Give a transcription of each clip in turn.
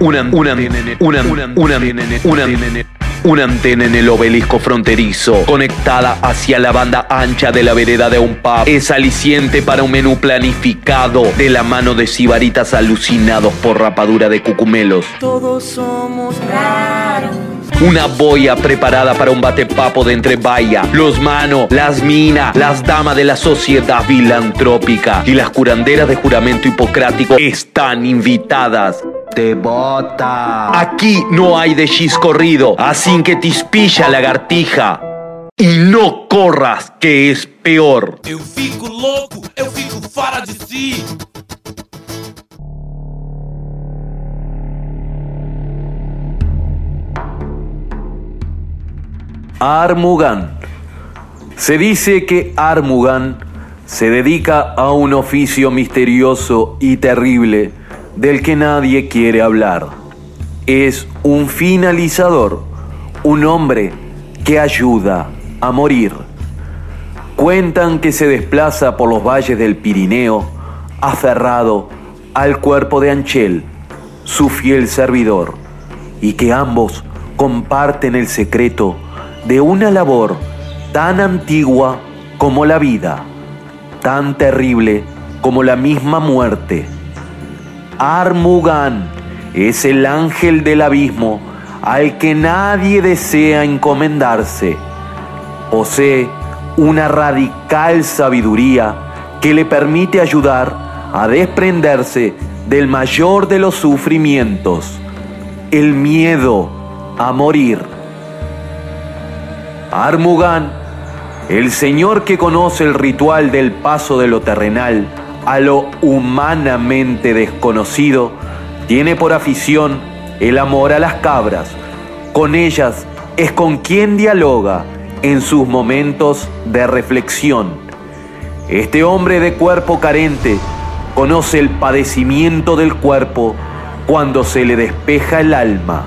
una, una, una, una, una, antena en el obelisco fronterizo, conectada hacia la banda ancha de la vereda de un pub, es aliciente para un menú planificado de la mano de sibaritas alucinados por rapadura de cucumelos. Todos somos raros. Una boya preparada para un batepapo de entrebaya. Los manos, las minas, las damas de la sociedad filantrópica y las curanderas de juramento hipocrático están invitadas. Devota. Aquí no hay de chis corrido, así que te ispilla lagartija. Y no corras, que es peor. Eu fico louco, eu fico fora de si. Armugan. Se dice que Armugan se dedica a un oficio misterioso y terrible del que nadie quiere hablar. Es un finalizador, un hombre que ayuda a morir. Cuentan que se desplaza por los valles del Pirineo aferrado al cuerpo de Anchel, su fiel servidor, y que ambos comparten el secreto de una labor tan antigua como la vida, tan terrible como la misma muerte. Armugan es el ángel del abismo al que nadie desea encomendarse. Posee una radical sabiduría que le permite ayudar a desprenderse del mayor de los sufrimientos, el miedo a morir. Armugan, el señor que conoce el ritual del paso de lo terrenal a lo humanamente desconocido, tiene por afición el amor a las cabras. Con ellas es con quien dialoga en sus momentos de reflexión. Este hombre de cuerpo carente conoce el padecimiento del cuerpo cuando se le despeja el alma.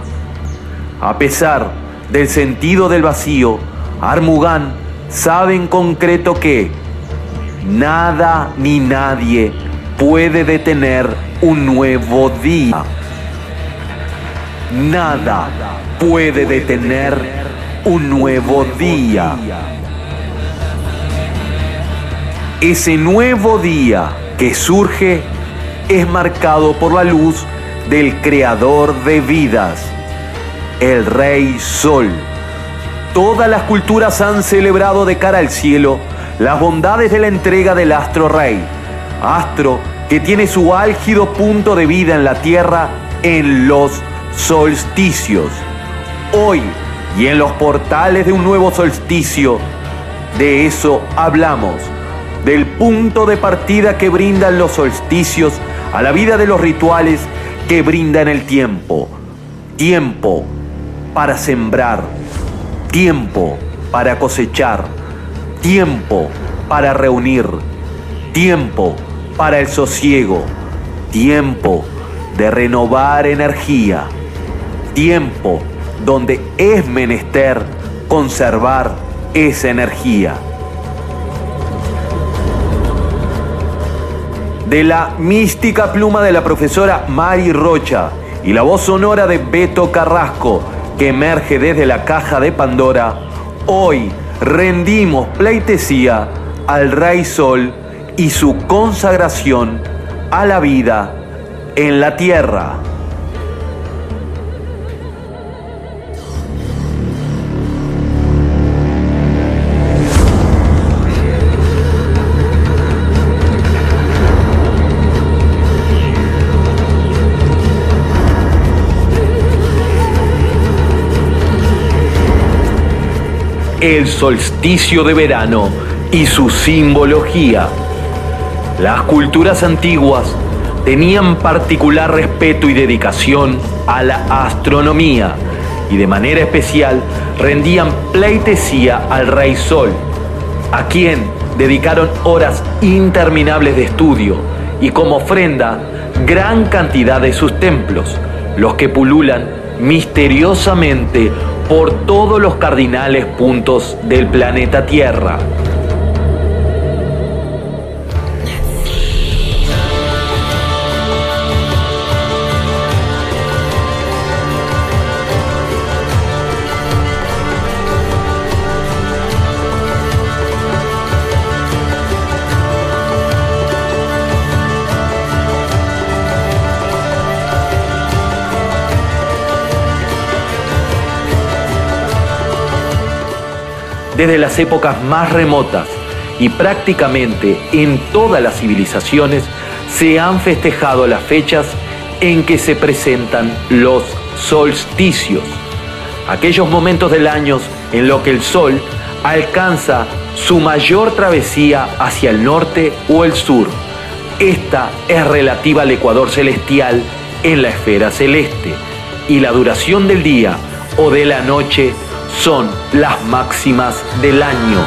A pesar del sentido del vacío, Armugán sabe en concreto que nada ni nadie puede detener un nuevo día. Nada puede detener un nuevo día. Ese nuevo día que surge es marcado por la luz del creador de vidas, el Rey Sol. Todas las culturas han celebrado de cara al cielo las bondades de la entrega del astro rey, astro que tiene su álgido punto de vida en la Tierra en los solsticios. Hoy y en los portales de un nuevo solsticio, de eso hablamos, del punto de partida que brindan los solsticios a la vida de los rituales que brindan el tiempo. Tiempo para sembrar, tiempo para cosechar, tiempo para reunir, tiempo para el sosiego, tiempo de renovar energía, tiempo donde es menester conservar esa energía. De la mística pluma de la profesora Mari Rocha y la voz sonora de Beto Carrasco que emerge desde la caja de Pandora, hoy rendimos pleitesía al Rey Sol y su consagración a la vida en la tierra. El solsticio de verano y su simbología. Las culturas antiguas tenían particular respeto y dedicación a la astronomía y de manera especial rendían pleitesía al rey Sol, a quien dedicaron horas interminables de estudio y como ofrenda gran cantidad de sus templos, los que pululan misteriosamente por todos los cardinales puntos del planeta Tierra. Desde las épocas más remotas y prácticamente en todas las civilizaciones se han festejado las fechas en que se presentan los solsticios, aquellos momentos del año en los que el Sol alcanza su mayor travesía hacia el norte o el sur. Esta es relativa al ecuador celestial en la esfera celeste y la duración del día o de la noche son las máximas del año.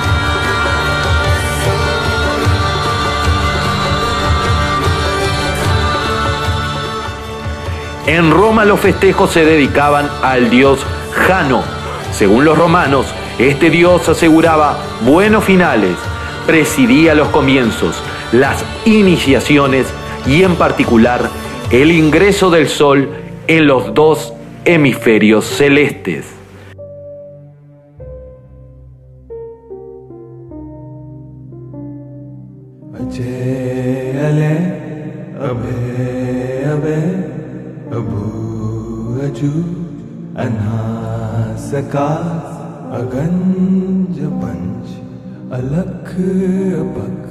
En Roma los festejos se dedicaban al dios Jano. Según los romanos, este dios aseguraba buenos finales, presidía los comienzos, las iniciaciones y en particular el ingreso del sol en los dos hemisferios celestes. अगंज पंच अलख अपक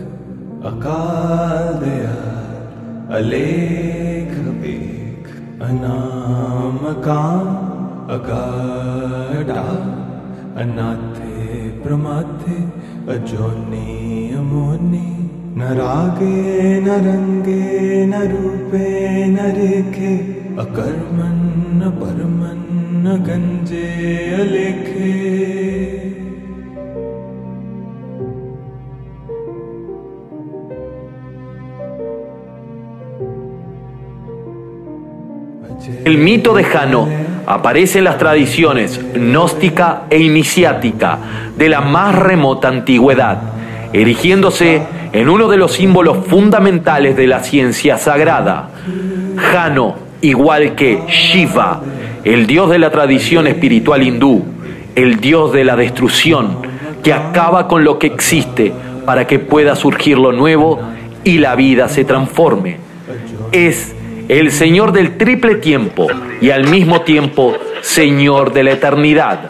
अकाल दया अलेख बेख, अनाम काम, अगाडा, अनाथे प्रमाथे, अजोनी अमोनी, न रागे, न रंगे, न रूपे, न रेखे, अकर्मन न परमन न गंजे अलेखे El mito de Jano aparece en las tradiciones gnóstica e iniciática de la más remota antigüedad, erigiéndose en uno de los símbolos fundamentales de la ciencia sagrada. Jano, igual que Shiva, el dios de la tradición espiritual hindú, el dios de la destrucción, que acaba con lo que existe para que pueda surgir lo nuevo y la vida se transforme. Es el Señor del triple tiempo y al mismo tiempo Señor de la eternidad.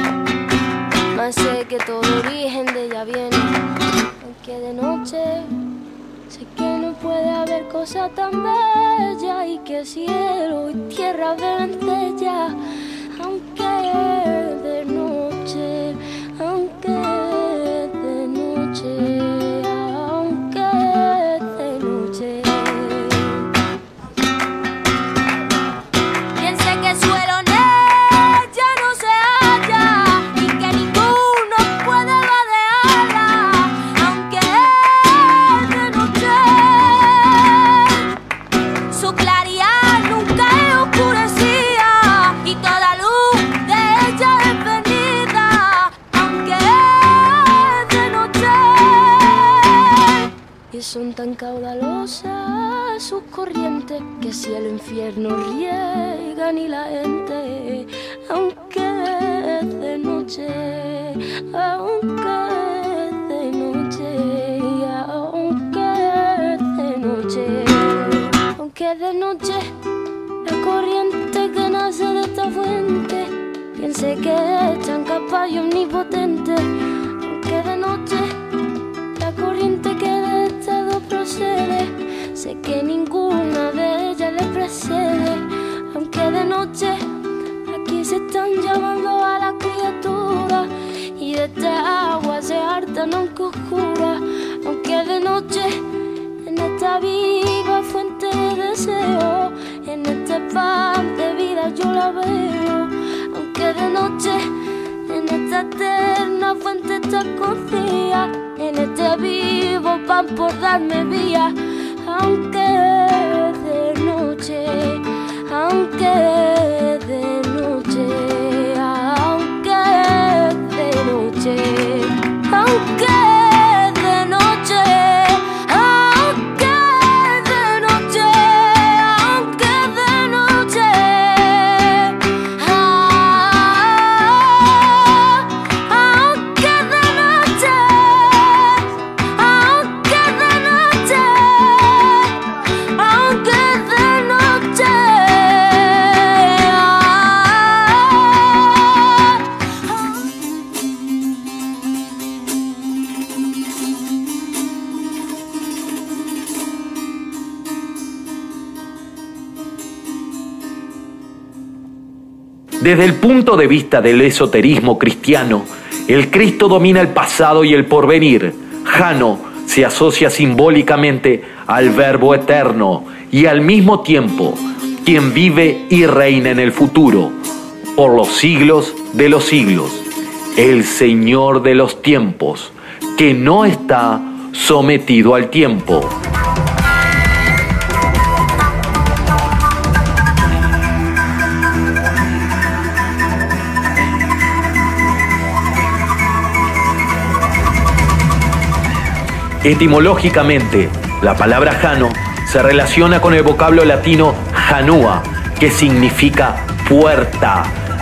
también. infierno. están llamando a la criatura y de esta agua se harta nunca oscura, aunque de noche en esta viva fuente de deseo, en este pan de vida yo la veo, aunque de noche en esta eterna fuente está confía, en este vivo pan por darme vía, aunque de noche, aunque Desde el punto de vista del esoterismo cristiano, el Cristo domina el pasado y el porvenir. Jano se asocia simbólicamente al Verbo eterno y al mismo tiempo quien vive y reina en el futuro, por los siglos de los siglos, el Señor de los tiempos, que no está sometido al tiempo. Etimológicamente, la palabra Jano se relaciona con el vocablo latino Janúa, que significa puerta,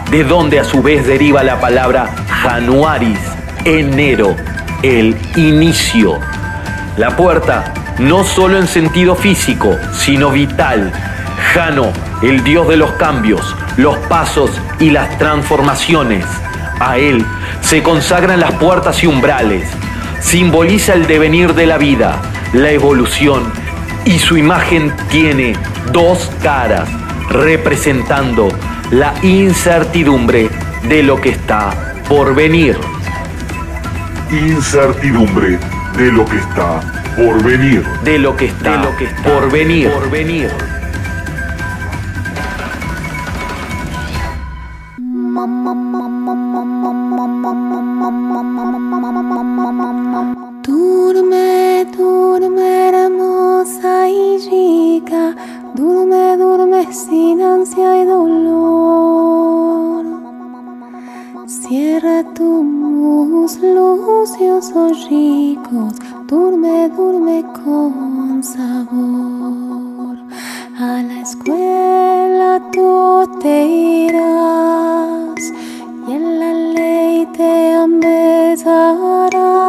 de donde a su vez deriva la palabra Januaris, enero, el inicio. La puerta, no solo en sentido físico, sino vital. Jano, el dios de los cambios, los pasos y las transformaciones. A él se consagran las puertas y umbrales, simboliza el devenir de la vida, la evolución, y su imagen tiene dos caras, representando la incertidumbre de lo que está por venir. Incertidumbre de lo que está por venir. De lo que está, lo que por venir. Por venir. durme con sabor. A la escuela tú te irás y en la ley te amedarás.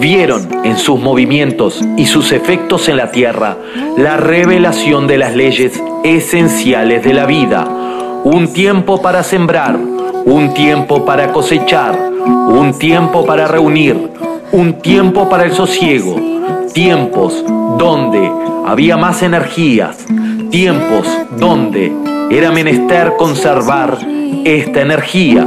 vieron en sus movimientos y sus efectos en la tierra la revelación de las leyes esenciales de la vida. Un tiempo para sembrar, un tiempo para cosechar, un tiempo para reunir, un tiempo para el sosiego, tiempos donde había más energías, tiempos donde era menester conservar esta energía.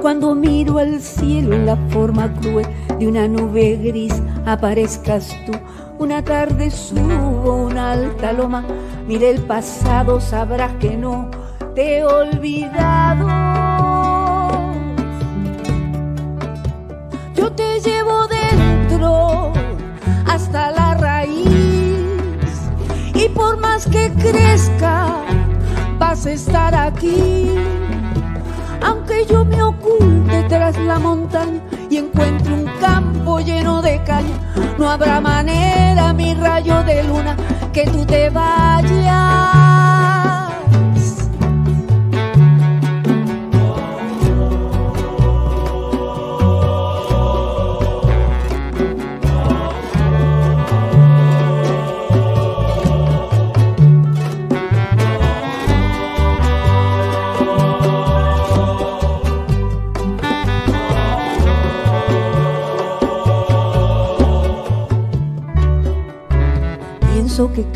cuando miro al cielo en la forma cruel de una nube gris, aparezcas tú. Una tarde subo una alta loma, mire el pasado, sabrás que no te he olvidado. Yo te llevo dentro hasta la raíz y por más que crezca vas a estar aquí. Aunque yo me oculte tras la montaña y encuentre un campo lleno de caña, no habrá manera, mi rayo de luna, que tú te vayas.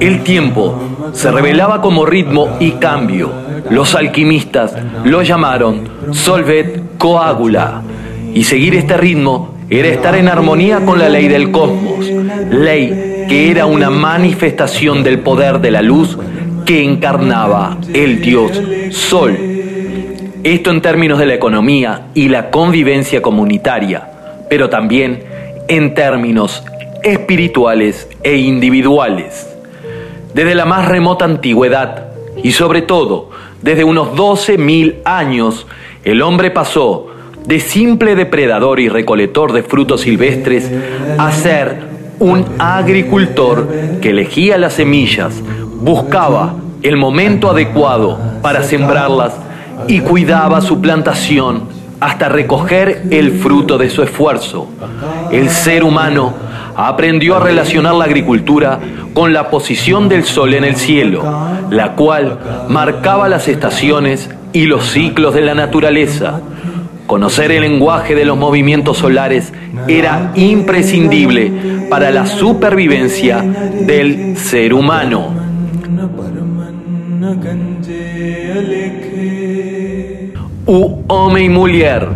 El tiempo se revelaba como ritmo y cambio. Los alquimistas lo llamaron solvet coagula. Y seguir este ritmo era estar en armonía con la ley del cosmos, ley que era una manifestación del poder de la luz que encarnaba el dios Sol. Esto en términos de la economía y la convivencia comunitaria, pero también en términos espirituales e individuales. Desde la más remota antigüedad y sobre todo desde unos 12.000 años, el hombre pasó de simple depredador y recolector de frutos silvestres a ser un agricultor que elegía las semillas, buscaba el momento adecuado para sembrarlas y cuidaba su plantación hasta recoger el fruto de su esfuerzo. El ser humano aprendió a relacionar la agricultura con la posición del sol en el cielo, la cual marcaba las estaciones y los ciclos de la naturaleza. Conocer el lenguaje de los movimientos solares era imprescindible para la supervivencia del ser humano. U hombre y mujer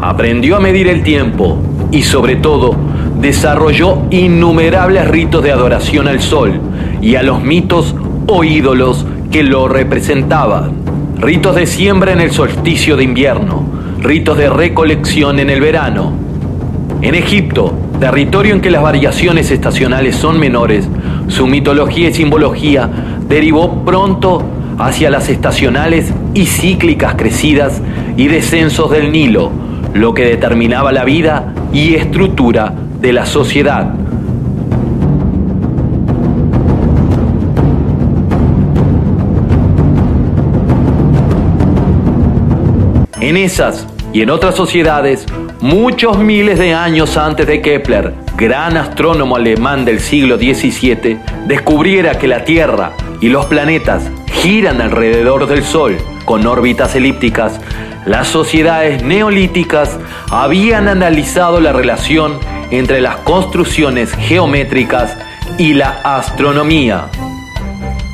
aprendió a medir el tiempo y sobre todo desarrolló innumerables ritos de adoración al sol y a los mitos o ídolos que lo representaban. Ritos de siembra en el solsticio de invierno, ritos de recolección en el verano. En Egipto, territorio en que las variaciones estacionales son menores, su mitología y simbología derivó pronto hacia las estacionales y cíclicas crecidas y descensos del Nilo, lo que determinaba la vida y estructura de la sociedad. En esas y en otras sociedades, muchos miles de años antes de Kepler, gran astrónomo alemán del siglo XVII, descubriera que la Tierra y los planetas giran alrededor del Sol con órbitas elípticas, las sociedades neolíticas habían analizado la relación entre las construcciones geométricas y la astronomía.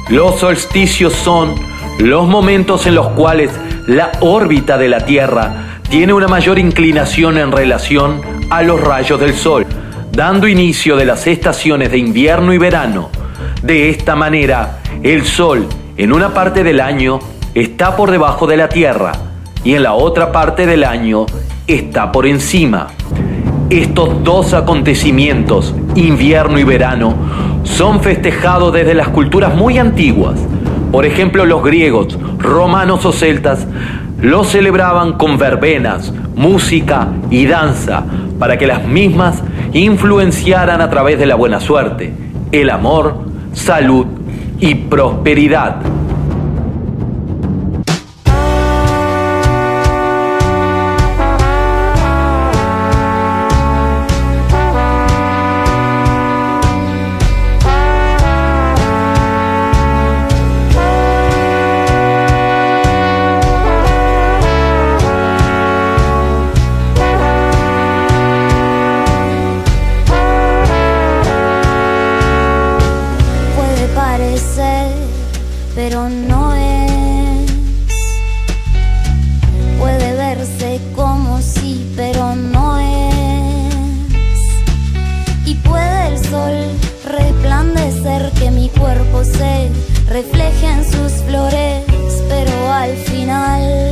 Los solsticios son los momentos en los cuales la órbita de la Tierra tiene una mayor inclinación en relación a los rayos del Sol, dando inicio de las estaciones de invierno y verano. De esta manera, el Sol en una parte del año está por debajo de la Tierra y en la otra parte del año está por encima. Estos dos acontecimientos, invierno y verano, son festejados desde las culturas muy antiguas. Por ejemplo, los griegos, romanos o celtas los celebraban con verbenas, música y danza para que las mismas influenciaran a través de la buena suerte, el amor, salud y prosperidad. pero no es. Puede verse como sí, pero no es. Y puede el sol resplandecer que mi cuerpo se refleje en sus flores, pero al final.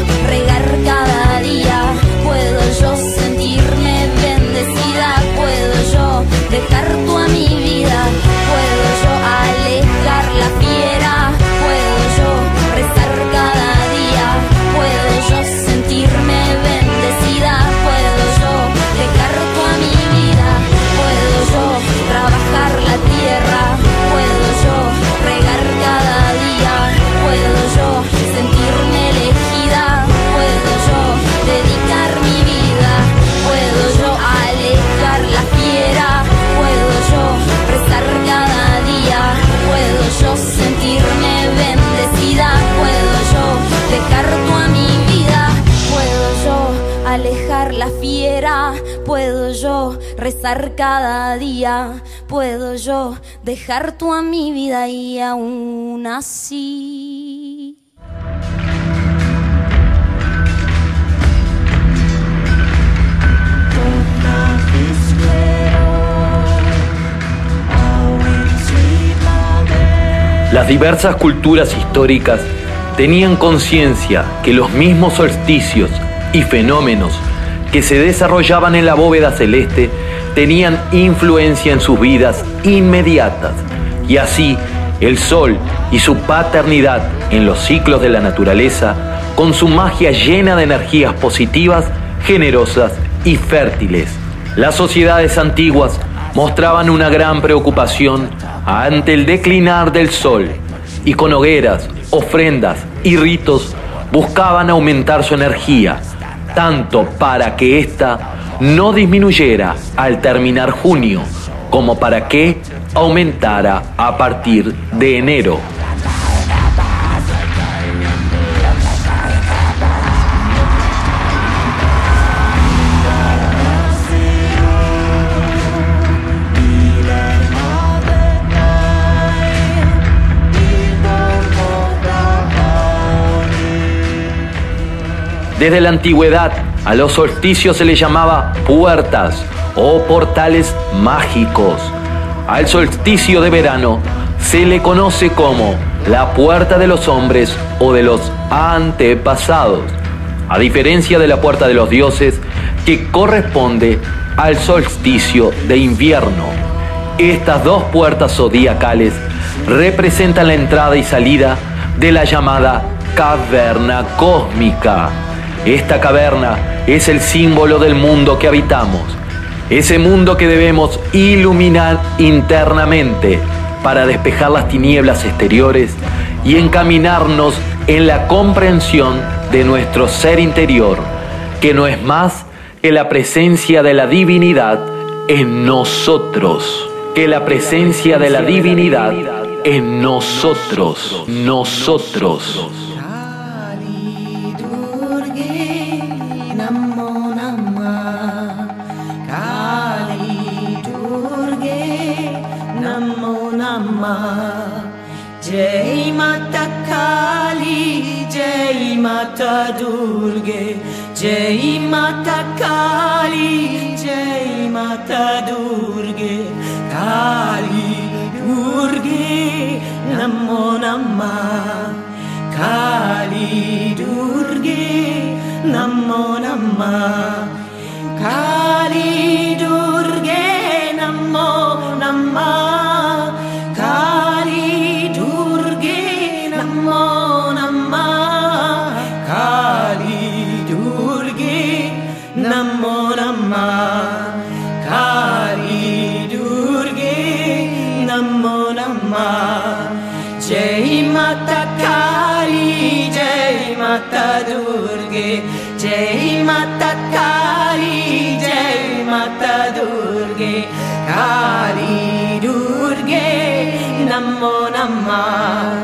De dejar cada día. Puedo yo dejar tú a mi vida y aún así. Las diversas culturas históricas tenían conciencia que los mismos solsticios y fenómenos que se desarrollaban en la bóveda celeste tenían influencia en sus vidas inmediatas y así el sol y su paternidad en los ciclos de la naturaleza con su magia llena de energías positivas, generosas y fértiles. Las sociedades antiguas mostraban una gran preocupación ante el declinar del sol y con hogueras, ofrendas y ritos buscaban aumentar su energía, tanto para que ésta no disminuyera al terminar junio, como para que aumentara a partir de enero. Desde la antigüedad a los solsticios se les llamaba puertas o portales mágicos. Al solsticio de verano se le conoce como la puerta de los hombres o de los antepasados, a diferencia de la puerta de los dioses que corresponde al solsticio de invierno. Estas dos puertas zodiacales representan la entrada y salida de la llamada caverna cósmica esta caverna es el símbolo del mundo que habitamos, ese mundo que debemos iluminar internamente para despejar las tinieblas exteriores y encaminarnos en la comprensión de nuestro ser interior, que no es más que la presencia de la divinidad en nosotros, que la presencia de la divinidad en nosotros, nosotros. जय माता काली जय माता दुर्गे जय माता काली जय माता दुर्गे काली दुर्गे नमो नमः काली दुर्गे नमो नमः काली mind.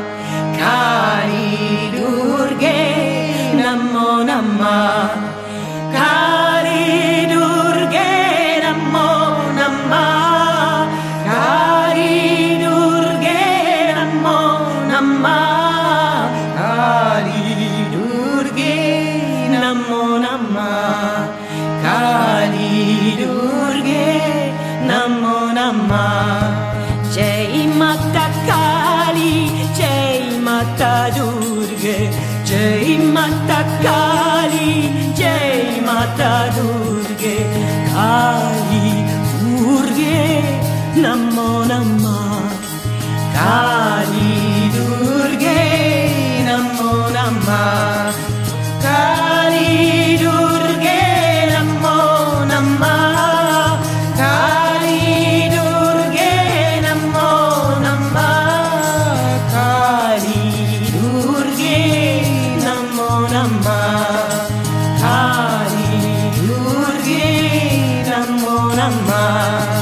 My.